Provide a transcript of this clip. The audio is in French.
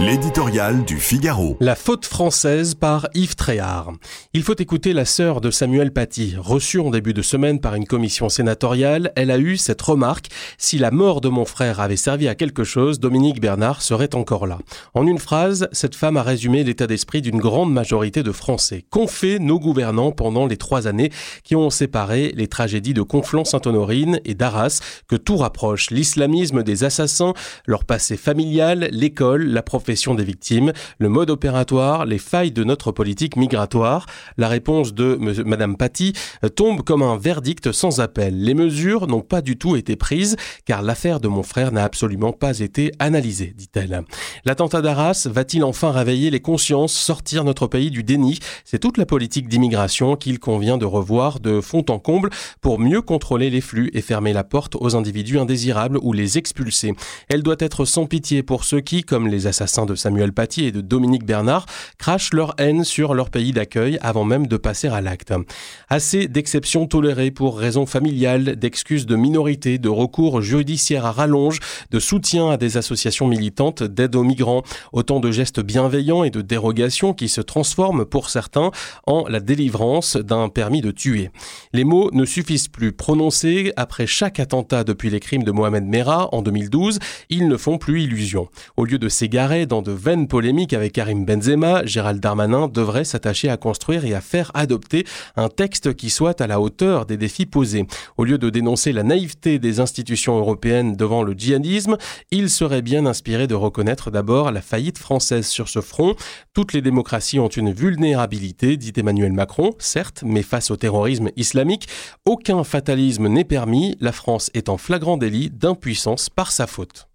L'éditorial du Figaro. La faute française par Yves Tréhard. Il faut écouter la sœur de Samuel Paty. Reçue en début de semaine par une commission sénatoriale, elle a eu cette remarque. Si la mort de mon frère avait servi à quelque chose, Dominique Bernard serait encore là. En une phrase, cette femme a résumé l'état d'esprit d'une grande majorité de Français. Qu'ont fait nos gouvernants pendant les trois années qui ont séparé les tragédies de Conflans-Sainte-Honorine et d'Arras, que tout rapproche? L'islamisme des assassins, leur passé familial, l'école, la profession des victimes, le mode opératoire, les failles de notre politique migratoire. La réponse de Madame Paty euh, tombe comme un verdict sans appel. Les mesures n'ont pas du tout été prises car l'affaire de mon frère n'a absolument pas été analysée, dit-elle. L'attentat d'Arras va-t-il enfin réveiller les consciences, sortir notre pays du déni? C'est toute la politique d'immigration qu'il convient de revoir de fond en comble pour mieux contrôler les flux et fermer la porte aux individus indésirables ou les expulser. Elle doit être sans pitié pour ceux qui, comme les assassins de Samuel Paty et de Dominique Bernard crachent leur haine sur leur pays d'accueil avant même de passer à l'acte. Assez d'exceptions tolérées pour raisons familiales, d'excuses de minorité, de recours judiciaires à rallonge, de soutien à des associations militantes d'aide aux migrants, autant de gestes bienveillants et de dérogations qui se transforment pour certains en la délivrance d'un permis de tuer. Les mots ne suffisent plus. Prononcés après chaque attentat depuis les crimes de Mohamed Merah en 2012, ils ne font plus illusion. Au lieu de s'égarer dans de vaines polémiques avec Karim Benzema, Gérald Darmanin devrait s'attacher à construire et à faire adopter un texte qui soit à la hauteur des défis posés. Au lieu de dénoncer la naïveté des institutions européennes devant le djihadisme, il serait bien inspiré de reconnaître d'abord la faillite française sur ce front. Toutes les démocraties ont une vulnérabilité, dit Emmanuel Macron, certes, mais face au terrorisme islamique, aucun fatalisme n'est permis. La France est en flagrant délit d'impuissance par sa faute.